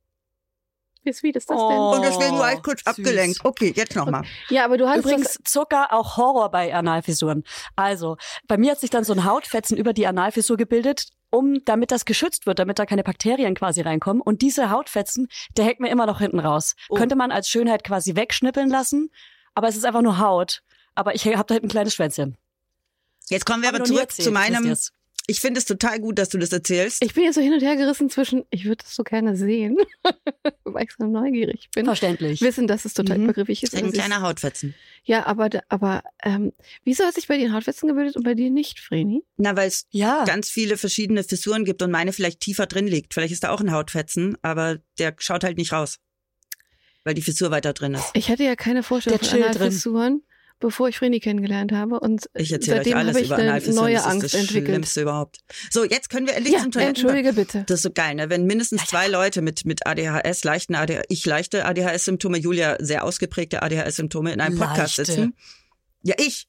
Wie sweet ist das Oh. und deswegen war ich kurz süß. abgelenkt. Okay, jetzt nochmal. denn? Ja, aber du hast Übrigens Zucker auch Horror bei Analfissuren. Also, bei mir hat sich dann so ein Hautfetzen über die Analfissur gebildet, um damit das geschützt wird, damit da keine Bakterien quasi reinkommen und diese Hautfetzen, der hängt mir immer noch hinten raus. Oh. Könnte man als Schönheit quasi wegschnippeln lassen, aber es ist einfach nur Haut. Aber ich habe da hinten ein kleines Schwänzchen. Jetzt kommen wir aber nie zurück erzählt, zu meinem. Ich finde es total gut, dass du das erzählst. Ich bin jetzt so hin und her gerissen zwischen, ich würde das so gerne sehen, weil ich so neugierig bin. Verständlich. Wissen, dass es total Mhm. übergriffig ist. ein aber ist- kleiner Hautfetzen. Ja, aber, aber ähm, wieso hat sich bei dir ein Hautfetzen gebildet und bei dir nicht, Vreni? Na, weil es Ja. ganz viele verschiedene Fissuren gibt und meine vielleicht tiefer drin liegt. Vielleicht ist da auch ein Hautfetzen, aber der schaut halt nicht raus. Weil die Fissur weiter drin ist. Ich hatte ja keine Vorstellung Der von. Analfissuren, bevor ich Vreni kennengelernt habe. Und Ich erzähle euch seitdem alles habe ich über eine Analfissuren. neue das ist Angst das entwickelt. Schlimmste überhaupt. So, jetzt können wir endlich Ja, zum Toiletten. entschuldige bitte. Das ist so geil, ne? Wenn mindestens zwei Leute mit, mit ADHS, leichten ADHS, ich leichte ADHS-Symptome, Julia sehr ausgeprägte ADHS-Symptome in einem Podcast Leichte. sitzen. Ja, ich.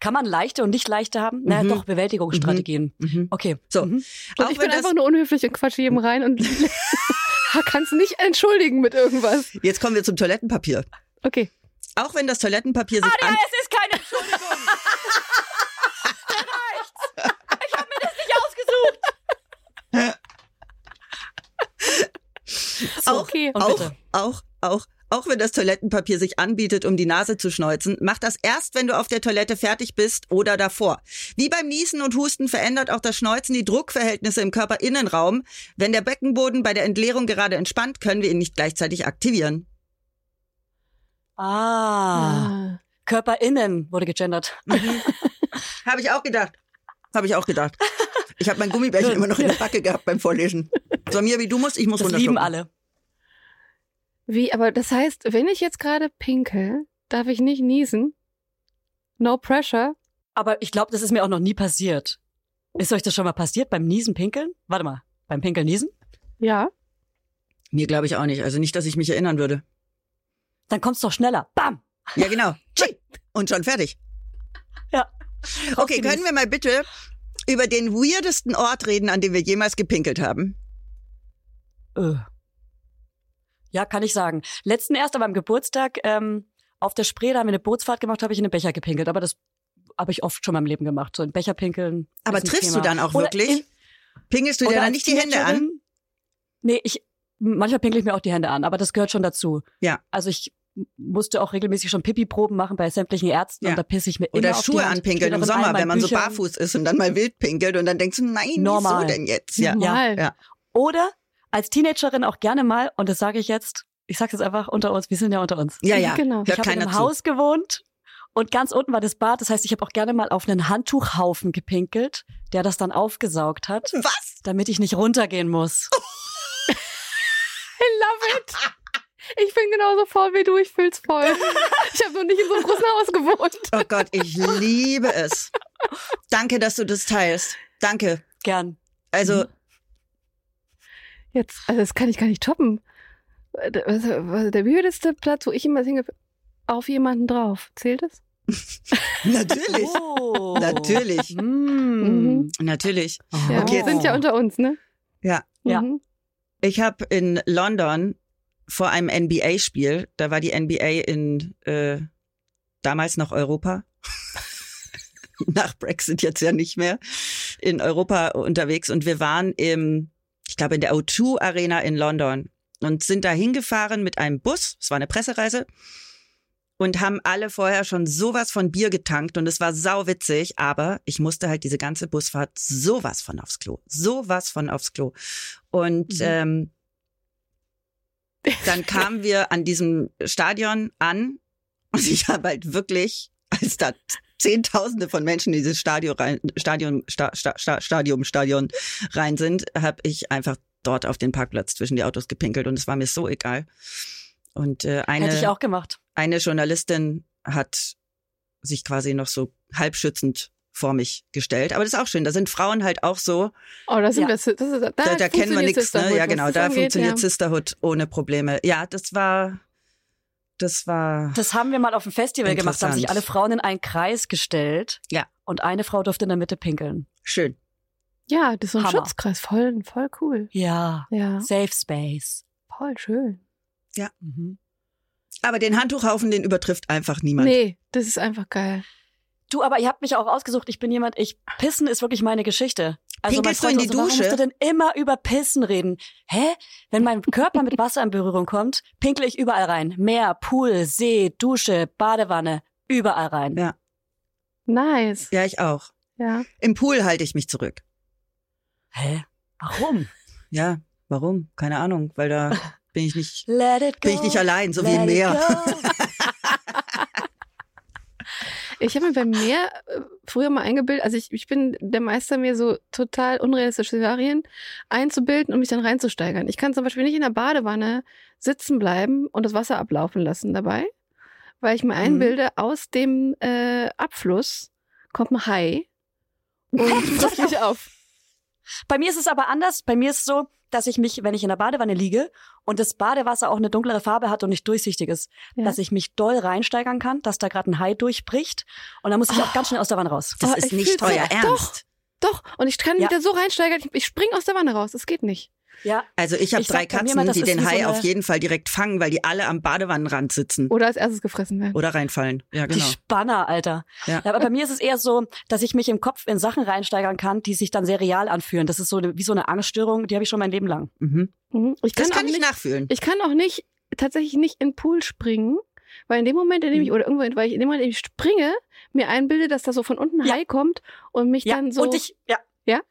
Kann man leichte und nicht leichte haben? Naja, Mhm. doch, Bewältigungsstrategien. Mhm. Okay. So. Mhm. Und Auch ich bin einfach nur unhöflich und quatsche jedem rein und kann es nicht entschuldigen mit irgendwas. Jetzt kommen wir zum Toilettenpapier. Okay. Auch wenn das Toilettenpapier sich an, es ist keine Entschuldigung. Reicht's. Ich habe mir das nicht ausgesucht. So, auch, und auch, auch, auch, auch wenn das Toilettenpapier sich anbietet, um die Nase zu schneuzen, mach das erst, wenn du auf der Toilette fertig bist oder davor. Wie beim Niesen und Husten verändert auch das Schneuzen die Druckverhältnisse im Körperinnenraum. Wenn der Beckenboden bei der Entleerung gerade entspannt, können wir ihn nicht gleichzeitig aktivieren. Ah, Ah. Körperinnen wurde gegendert. Habe ich auch gedacht. Habe ich auch gedacht. Ich habe mein Gummibärchen immer noch in der Backe gehabt beim Vorlesen. Samir, wie du musst, ich muss Das lieben alle. Wie, aber das heißt, wenn ich jetzt gerade pinkel, darf ich nicht niesen? No pressure? Aber ich glaube, das ist mir auch noch nie passiert. Ist euch das schon mal passiert beim Niesen pinkeln? Warte mal, beim Pinkeln niesen? Ja. Mir glaube ich auch nicht. Also nicht, dass ich mich erinnern würde. Dann kommt's doch schneller. Bam! Ja, genau. Und schon fertig. Ja. Okay, können wir mal bitte über den weirdesten Ort reden, an dem wir jemals gepinkelt haben? Äh. Ja, kann ich sagen. Letzten erst aber am Geburtstag ähm, auf der Spree, da haben wir eine Bootsfahrt gemacht, habe ich in den Becher gepinkelt. Aber das habe ich oft schon in meinem Leben gemacht. So in Becher pinkeln. Aber triffst Thema. du dann auch Oder wirklich? in- Pingelst du dir dann nicht die Hände an? Nee, ich manchmal pinkle ich mir auch die Hände an, aber das gehört schon dazu. Ja. Also ich musste auch regelmäßig schon Pipi-Proben machen bei sämtlichen Ärzten Ja. und da pisse ich mir immer Oder auf die Schuhe Hand. anpinkeln im Sommer, wenn man meinen so Büchern. barfuß ist und dann mal wild pinkelt und dann denkst du, nein, Normal. wieso denn jetzt? Ja. Normal. Ja. Oder als Teenagerin auch gerne mal, und das sage ich jetzt, ich sage jetzt einfach unter uns, wir sind ja unter uns. Ja, ja. Genau. Ich habe in einem zu. Haus gewohnt und ganz unten war das Bad. Das heißt, ich habe auch gerne mal auf einen Handtuchhaufen gepinkelt, der das dann aufgesaugt hat, Was? damit ich nicht runtergehen muss. I love it. Ich bin genauso voll wie du, ich fühl's voll. Ich habe noch nicht in so einem großen Haus gewohnt. Oh Gott, ich liebe es. Danke, dass du das teilst. Danke. Gern. Also, Jetzt, also das kann ich gar nicht toppen. Der weirdeste Platz, wo ich immer singe, auf jemanden drauf. Zählt es? natürlich. Oh. Natürlich. Mm. Natürlich. Ja, Okay. wir sind ja unter uns, ne? Ja. Ja. Mhm. Ich habe in London vor einem NBA-Spiel, da war die NBA in äh, damals noch Europa, nach Brexit jetzt ja nicht mehr, in Europa unterwegs. Und wir waren im, ich glaube in der O2 Arena in London und sind da hingefahren mit einem Bus, es war eine Pressereise und haben alle vorher schon sowas von Bier getankt und es war sauwitzig, aber ich musste halt diese ganze Busfahrt sowas von aufs Klo, sowas von aufs Klo. Und ähm, dann kamen wir an diesem Stadion an und ich habe halt wirklich, als da Zehntausende von Menschen in dieses Stadion rein, Stadion, Sta, Sta, Sta, Stadium, Stadion rein sind, habe ich einfach dort auf den Parkplatz zwischen die Autos gepinkelt und es war mir so egal. Und äh, Hätte ich eine, auch gemacht. Eine Journalistin hat sich quasi noch so halbschützend vor mich gestellt. Aber das ist auch schön. Da sind Frauen halt auch so, Oh, da sind Ja. wir, das ist, da, da, da kennen wir nichts, ne? Ja, genau, das da angeht, funktioniert ja. Sisterhood ohne Probleme. Ja, das war, das war, Das haben wir mal auf dem Festival gemacht. Da haben sich alle Frauen in einen Kreis gestellt. Ja. Und eine Frau durfte in der Mitte pinkeln. schön. Ja, das ist so ein Hammer. Schutzkreis, voll, voll cool. Ja. Ja, Safe Space. voll schön. Mhm. Aber den Handtuchhaufen, den übertrifft einfach niemand. Nee, das ist einfach geil. Du, aber ihr habt mich auch ausgesucht. Ich bin jemand, ich, Pissen ist wirklich meine Geschichte. Also mein Pinkelst du in die so, warum Dusche? musst du denn immer über Pissen reden? Hä? Wenn mein Körper mit Wasser in Berührung kommt, pinkle ich überall rein. Meer, Pool, See, Dusche, Badewanne, überall rein. Ja. Nice. Ja, ich auch. Ja. Im Pool halte ich mich zurück. Hä? Warum? Ja, warum? Keine Ahnung, weil da bin ich nicht, Let it go. bin ich nicht allein, so wie im Meer. Ich habe mir beim Meer äh, früher mal eingebildet, also ich, ich bin der Meister, mir so total unrealistische Szenarien einzubilden und mich dann reinzusteigern. Ich kann zum Beispiel nicht in der Badewanne sitzen bleiben und das Wasser ablaufen lassen dabei, weil ich mir einbilde, aus dem äh, Abfluss kommt ein Hai und frisst mich auf. Bei mir ist es aber anders. Bei mir ist es so, dass ich mich, wenn ich in der Badewanne liege und das Badewasser auch eine dunklere Farbe hat und nicht durchsichtig ist, Ja. dass ich mich doll reinsteigern kann, dass da gerade ein Hai durchbricht und dann muss ich auch ganz schnell aus der Wanne raus. Das Oh, ist ich nicht fühl's euer so- Ernst. Doch, und ich kann Ja. wieder so reinsteigern, ich, ich spring aus der Wanne raus. Das geht nicht. Ja, Also ich habe Ich drei Katzen, mal, die den so Hai eine- auf jeden Fall direkt fangen, weil die alle am Badewannenrand sitzen Oder als erstes gefressen werden. oder reinfallen. Ja, die genau. Spanner, Alter. Ja. aber bei mir ist es eher so, dass ich mich im Kopf in Sachen reinsteigern kann, die sich dann sehr real anfühlen. Das ist so wie so eine Angststörung, die habe ich schon mein Leben lang. Mhm. Mhm. Ich Das kann, kann auch ich nicht, nachfühlen. Ich kann auch nicht, tatsächlich nicht in den Pool springen, weil in dem Moment, in dem ich, Mhm. oder irgendwo, weil ich in dem Moment, in dem ich springe, mir einbilde, dass da so von unten ein Ja. Hai kommt und mich Ja, dann so. und ich, ja,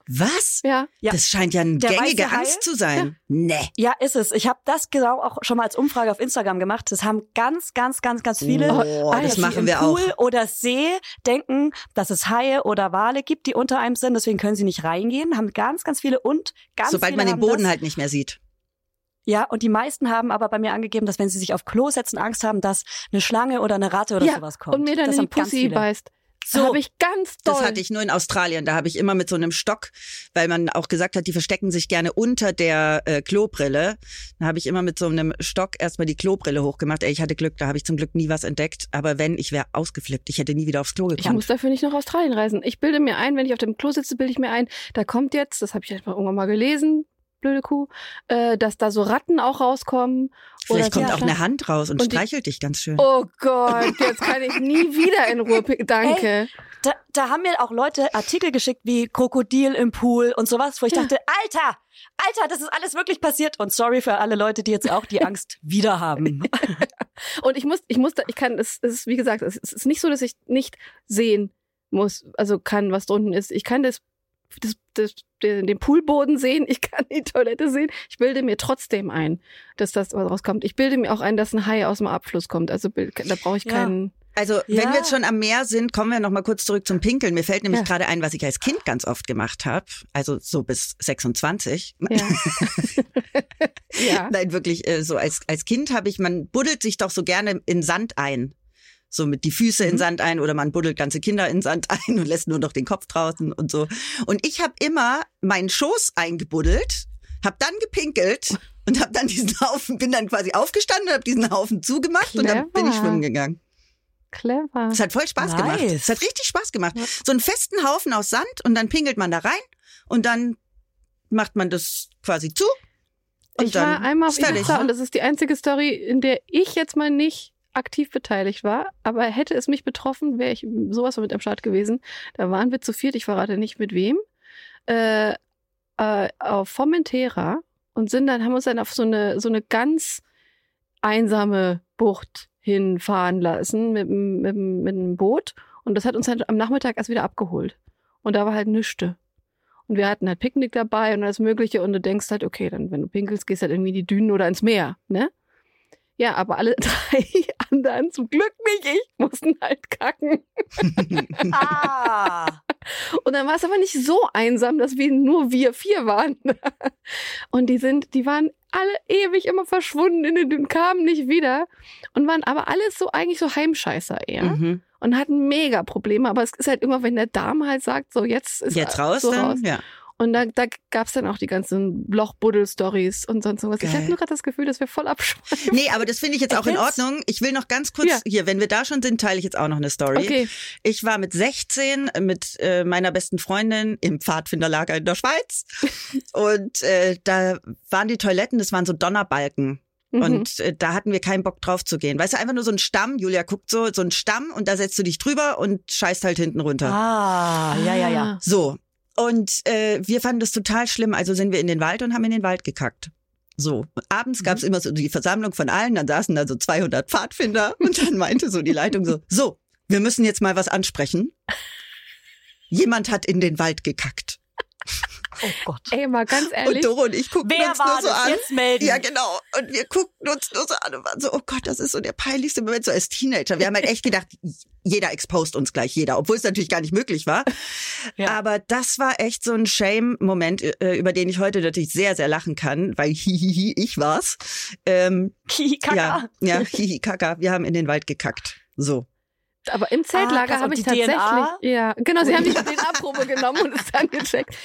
Was? ja, Ja. Das scheint ja eine Der gängige Hai? Angst zu sein. Nee. ja, ist es. Ich habe das genau auch schon mal als Umfrage auf Instagram gemacht. Das haben ganz, ganz, ganz, ganz viele. Oh, Ah, das ja, machen im wir Pool auch. oder See denken, dass es Haie oder Wale gibt, die unter einem sind, deswegen können sie nicht reingehen, haben ganz, ganz viele und ganz Sobald viele man den Boden das. halt nicht mehr sieht. Ja, und die meisten haben aber bei mir angegeben, dass wenn sie sich auf Klo setzen, Angst haben, dass eine Schlange oder eine Ratte oder ja sowas kommt. und mir dann das in die Pussy beißt. So. Habe ich ganz doll. Das hatte ich nur in Australien. Da habe ich immer mit so einem Stock, weil man auch gesagt hat, die verstecken sich gerne unter der äh, Klobrille. Da habe ich immer mit so einem Stock erstmal die Klobrille hochgemacht. Ey, ich hatte Glück, da habe ich zum Glück nie was entdeckt. Aber wenn, ich wäre ausgeflippt. Ich hätte nie wieder aufs Klo Ich gekommen. muss dafür nicht nach Australien reisen. Ich bilde mir ein, wenn ich auf dem Klo sitze, bilde ich mir ein, da kommt jetzt, das habe ich einfach irgendwann mal gelesen, blöde Kuh, äh, dass da so Ratten auch rauskommen. Vielleicht oder kommt auch eine Hand raus und, Und die- streichelt dich ganz schön. Oh Gott, jetzt kann ich nie wieder in Ruhe. Danke. Da, da haben mir auch Leute Artikel geschickt wie Krokodil im Pool und sowas, wo ich Ja. dachte, Alter, Alter, das ist alles wirklich passiert. Und sorry für alle Leute, die jetzt auch die Angst wieder haben. Und ich muss, ich muss, da, ich kann, es ist, wie gesagt, es ist nicht so, dass ich nicht sehen muss, also kann, was drunten ist. Ich kann das, das, das den Poolboden sehen, ich kann die Toilette sehen. Ich bilde mir trotzdem ein, dass das was rauskommt. Ich bilde mir auch ein, dass ein Hai aus dem Abfluss kommt. Also da brauche ich keinen. Ja. Also ja. wenn wir jetzt schon am Meer sind, kommen wir noch mal kurz zurück zum Pinkeln. Mir fällt nämlich ja. gerade ein, was ich als Kind ganz oft gemacht habe, also so bis 26. Ja. ja. Nein, wirklich äh, so als als Kind habe ich, man buddelt sich doch so gerne in Sand ein. So mit die Füße mhm. in Sand ein oder man buddelt ganze Kinder in Sand ein und lässt nur noch den Kopf draußen und so. Und ich habe immer meinen Schoß eingebuddelt, habe dann gepinkelt und habe dann diesen Haufen, bin dann quasi aufgestanden und habe diesen Haufen zugemacht Clever. und dann bin ich schwimmen gegangen. Clever. Es hat voll Spaß nice. gemacht. Es hat richtig Spaß gemacht. So einen festen Haufen aus Sand und dann pinkelt man da rein und dann macht man das quasi zu. Und ich war einmal auf Ibiza und das ist die einzige Story, in der ich jetzt mal nicht aktiv beteiligt war, aber hätte es mich betroffen, wäre ich sowas von mit am Start gewesen. Da waren wir zu viert, ich verrate nicht mit wem, äh, äh, auf Formentera und sind dann, haben uns dann auf so eine, so eine ganz einsame Bucht hinfahren lassen mit, mit, mit einem Boot. Und das hat uns halt am Nachmittag erst wieder abgeholt. Und da war halt nüchte. Und wir hatten halt Picknick dabei und alles Mögliche. Und du denkst halt, okay, dann, wenn du pinkelst, gehst halt irgendwie in die Dünen oder ins Meer, ne? Ja, aber alle drei anderen, zum Glück nicht ich, mussten halt kacken. ah. Und dann war es aber nicht so einsam, dass wir nur wir vier waren. Und die sind, die waren alle ewig immer verschwunden in den, kamen nicht wieder und waren aber alles so eigentlich so Heimscheißer eher. Mhm. Und hatten mega Probleme, aber es ist halt immer, wenn der Darm halt sagt, so jetzt ist jetzt raus, so dann, raus. ja. Und da, da gab es dann auch die ganzen Lochbuddel-Stories und sonst was. Ich habe nur gerade das Gefühl, dass wir voll abschweifen. Nee, aber das finde ich jetzt auch in Ordnung. Ich will noch ganz kurz, ja. hier, wenn wir da schon sind, teile ich jetzt auch noch eine Story. Okay. Ich war mit 16 mit äh, meiner besten Freundin im Pfadfinderlager in der Schweiz. und äh, da waren die Toiletten, das waren so Donnerbalken. Mhm. Und äh, da hatten wir keinen Bock drauf zu gehen. Weißt du, einfach nur so ein Stamm, Julia guckt so, so ein Stamm und da setzt du dich drüber und scheißt halt hinten runter. Ah, ja, ja, ja. So. Und äh, wir fanden das total schlimm, also sind wir in den Wald und haben in den Wald gekackt. So, abends gab es mhm. immer so die Versammlung von allen, dann saßen da so 200 Pfadfinder und dann meinte so die Leitung so, so, wir müssen jetzt mal was ansprechen. Jemand hat in den Wald gekackt. Oh Gott. Ey, mal ganz ehrlich. Und Doro und ich guckten Wer uns nur so an. Jetzt melden. Ja, genau. Und wir guckten uns nur so an und waren so, oh Gott, das ist so der peinlichste Moment, so als Teenager. Wir haben halt echt gedacht, jeder exposed uns gleich, jeder, obwohl es natürlich gar nicht möglich war. Ja. Aber das war echt so ein Shame-Moment, äh, über den ich heute natürlich sehr, sehr lachen kann, weil hihihi, ich war's. Ähm, hihi, kaka. Ja, ja, hihi, kaka. Wir haben in den Wald gekackt. So. Aber im Zeltlager ah, habe ich tatsächlich, DNA? ja, genau, sie haben die DNA-Probe genommen und es dann gecheckt.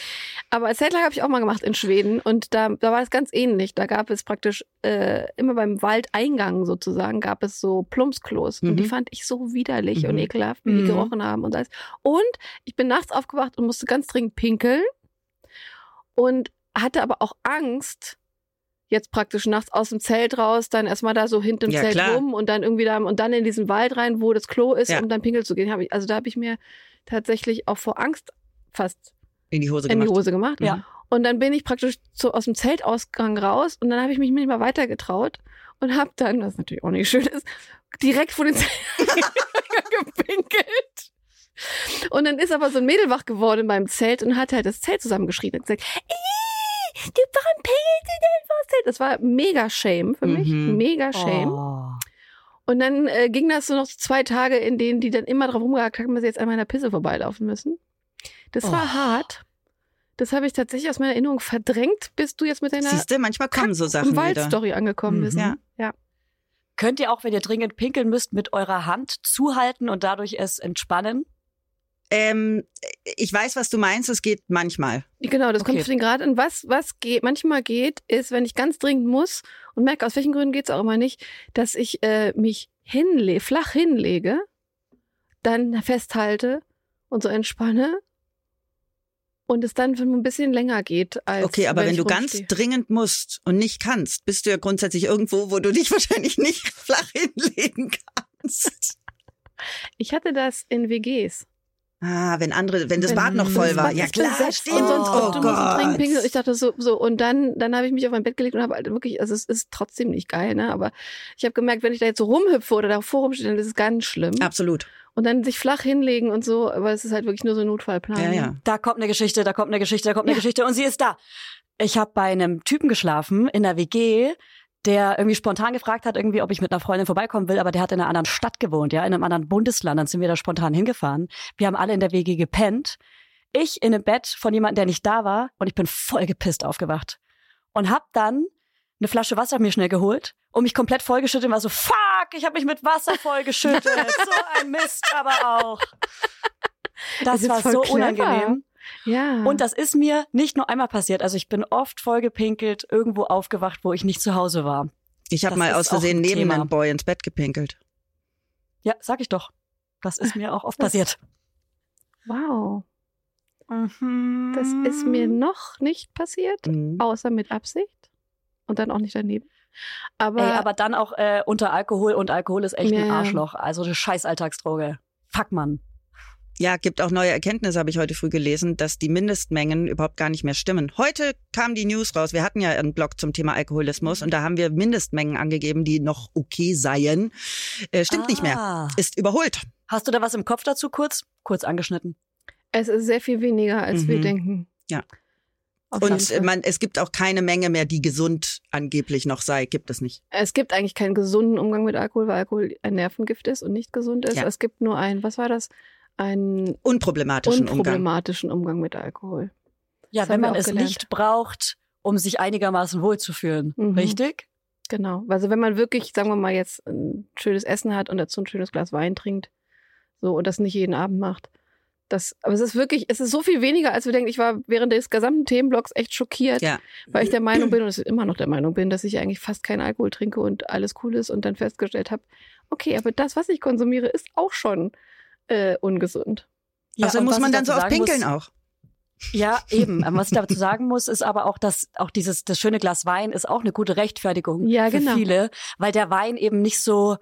Aber Zeltlager habe ich auch mal gemacht in Schweden und da, da war es ganz ähnlich. Da gab es praktisch äh, immer beim Waldeingang sozusagen gab es so Plumpsklos mhm. und die mhm. fand ich so widerlich mhm. und ekelhaft, wie mhm. die gerochen haben und alles. Und ich bin nachts aufgewacht und musste ganz dringend pinkeln und hatte aber auch Angst, jetzt praktisch nachts aus dem Zelt raus, dann erstmal da so hinten im ja, Zelt klar. rum und dann irgendwie da und dann in diesen Wald rein, wo das Klo ist, ja. um dann pinkeln zu gehen. also da habe ich mir tatsächlich auch vor Angst fast in die Hose in gemacht. Die Hose gemacht. Ja. Und dann bin ich praktisch so aus dem Zeltausgang raus und dann habe ich mich nicht mehr weiter getraut und habe dann, was natürlich auch nicht schön ist, direkt vor den Zelt gepinkelt. Und dann ist aber so ein Mädel wach geworden in meinem Zelt und hat halt das Zelt zusammengeschrien und gesagt, du, warum pinkelst du denn vor Zelt? Das war mega Shame für mich, mhm. mega Shame. Oh. Und dann äh, ging das so noch zwei Tage, in denen die dann immer drauf rumgehakt haben, dass sie jetzt an meiner Pisse vorbeilaufen müssen. Das oh. war hart. Das habe ich tatsächlich aus meiner Erinnerung verdrängt, bis du jetzt mit deiner Siehste, manchmal kommen so Sachen Waldstory angekommen bist. Mhm. Ja. ja. Könnt ihr auch, wenn ihr dringend pinkeln müsst, mit eurer Hand zuhalten und dadurch es entspannen? Ähm, ich weiß, was du meinst. Es geht manchmal. Genau, das okay. kommt für den Grad an. Was, was geht, manchmal geht, ist, wenn ich ganz dringend muss und merke, aus welchen Gründen geht es auch immer nicht, dass ich äh, mich hinle flach hinlege, dann festhalte und so entspanne und es dann ein bisschen länger geht. Als okay, aber wenn, wenn du ganz dringend musst und nicht kannst, bist du ja grundsätzlich irgendwo, wo du dich wahrscheinlich nicht flach hinlegen kannst. Ich hatte das in WGs. Ah, wenn andere, wenn das Bad noch voll war. Ja klar, stimmt. Und sonst oh, du Gott. Trinken, pinkeln. Ich dachte so, so und dann, dann habe ich mich auf mein Bett gelegt und habe halt wirklich, also es ist trotzdem nicht geil, ne? Aber ich habe gemerkt, wenn ich da jetzt so rumhüpfe oder davor rumstehe, dann ist es ganz schlimm. Absolut. Und dann sich flach hinlegen und so, aber es ist halt wirklich nur so ein Notfallplan. Ja, ja. Da kommt eine Geschichte, da kommt eine Geschichte, da kommt eine ja. Geschichte und sie ist da. Ich habe bei einem Typen geschlafen in der WG, der irgendwie spontan gefragt hat, irgendwie, ob ich mit einer Freundin vorbeikommen will, aber der hat in einer anderen Stadt gewohnt, ja, in einem anderen Bundesland. Dann sind wir da spontan hingefahren. Wir haben alle in der WG gepennt. Ich in einem Bett von jemandem, der nicht da war, und ich bin voll gepisst aufgewacht. Und hab dann eine Flasche Wasser mir schnell geholt und mich komplett vollgeschüttet und war so, fuck, ich habe mich mit Wasser vollgeschüttet. so ein Mist aber auch. Das, das war so clever. unangenehm. Ja. Und das ist mir nicht nur einmal passiert. Also ich bin oft vollgepinkelt, irgendwo aufgewacht, wo ich nicht zu Hause war. Ich habe mal aus Versehen neben Thema. einem Boy ins Bett gepinkelt. Ja, sag ich doch. Das ist mir auch oft passiert. Wow. Mhm. Das ist mir noch nicht passiert, mhm. außer mit Absicht und dann auch nicht daneben. Aber, Ey, aber dann auch äh, unter Alkohol und Alkohol ist echt ja, ein Arschloch. Also eine scheiß Alltagsdroge. Fuck, Mann. Ja, gibt auch neue Erkenntnisse, habe ich heute früh gelesen, dass die Mindestmengen überhaupt gar nicht mehr stimmen. Heute kam die News raus. Wir hatten ja einen Blog zum Thema Alkoholismus und da haben wir Mindestmengen angegeben, die noch okay seien. Äh, stimmt ah. nicht mehr. Ah. Ist überholt. Hast du da was im Kopf dazu kurz? Kurz angeschnitten. Es ist sehr viel weniger, als mhm. wir denken. Ja. und man, es gibt auch keine Menge mehr, die gesund angeblich noch sei. Gibt es nicht. Es gibt eigentlich keinen gesunden Umgang mit Alkohol, weil Alkohol ein Nervengift ist und nicht gesund ist. Ja. Es gibt nur ein, was war das? Einen unproblematischen, unproblematischen Umgang. Umgang. mit Alkohol. Ja, das wenn man es gelernt. nicht braucht, um sich einigermaßen wohlzufühlen, mhm. richtig? Genau. Also wenn man wirklich, sagen wir mal, jetzt ein schönes Essen hat und dazu ein schönes Glas Wein trinkt, so und das nicht jeden Abend macht. Das, aber es ist wirklich, es ist so viel weniger, als wir denken. Ich war während des gesamten Themenblocks echt schockiert, ja. weil ich der Meinung bin und immer noch der Meinung bin, dass ich eigentlich fast keinen Alkohol trinke und alles cool ist und dann festgestellt habe, okay, aber das, was ich konsumiere, ist auch schon äh, ungesund. Ja, also muss man dann so oft pinkeln muss, auch. Ja, eben. Was ich dazu sagen muss, ist aber auch, dass auch dieses das schöne Glas Wein ist auch eine gute Rechtfertigung ja, für genau. viele, weil der Wein eben nicht so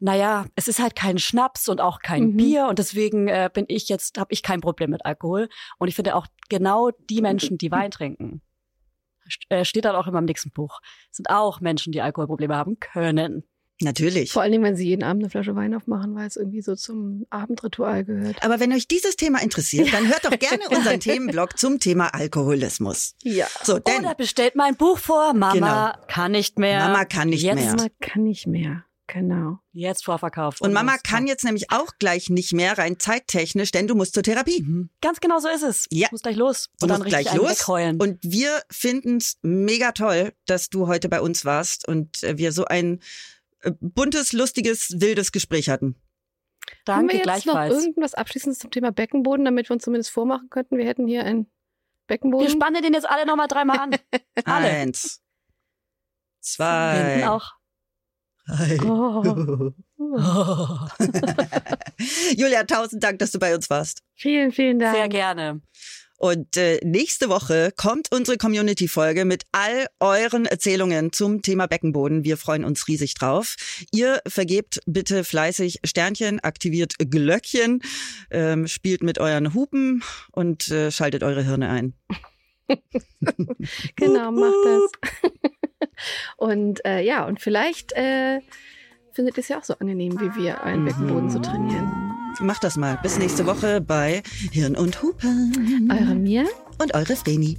naja, es ist halt kein Schnaps und auch kein mhm. Bier und deswegen äh, bin ich jetzt, habe ich kein Problem mit Alkohol. Und ich finde auch genau die Menschen, die Wein trinken, äh, steht dann auch immer im nächsten Buch, sind auch Menschen, die Alkoholprobleme haben können. Natürlich. Vor allen Dingen, wenn sie jeden Abend eine Flasche Wein aufmachen, weil es irgendwie so zum Abendritual gehört. Aber wenn euch dieses Thema interessiert, dann hört doch gerne unseren Themenblog zum Thema Alkoholismus. Ja. So, denn, Oder bestellt mein Buch vor. Mama genau. kann nicht mehr. Mama kann nicht jetzt, mehr. Mama kann nicht mehr. Genau. Jetzt vorverkauft. Und Mama kann jetzt nämlich auch gleich nicht mehr rein zeittechnisch, denn du musst zur Therapie. Mhm. Ganz genau so ist es. Ja. Du musst gleich los. Und dann gleich los. Wegheulen. Und wir finden es mega toll, dass du heute bei uns warst und äh, wir so ein buntes, lustiges, wildes Gespräch hatten. Danke, Haben wir jetzt gleichfalls. noch irgendwas Abschließendes zum Thema Beckenboden, damit wir uns zumindest vormachen könnten, wir hätten hier einen Beckenboden? Wir spannen den jetzt alle nochmal dreimal an. alle. Eins. Zwei. Hinten auch. Hi. Oh. Julia, tausend Dank, dass du bei uns warst. Vielen, vielen Dank. Sehr gerne. Und äh, nächste Woche kommt unsere Community-Folge mit all euren Erzählungen zum Thema Beckenboden. Wir freuen uns riesig drauf. Ihr vergebt bitte fleißig Sternchen, aktiviert Glöckchen, ähm, spielt mit euren Hupen und äh, schaltet eure Hirne ein. genau, macht das. und äh, ja, und vielleicht äh, findet ihr es ja auch so angenehm wie wir, einen Beckenboden zu trainieren. Macht das mal. Bis nächste Woche bei Hirn und Hupen. Eure Mia und eure Vreni.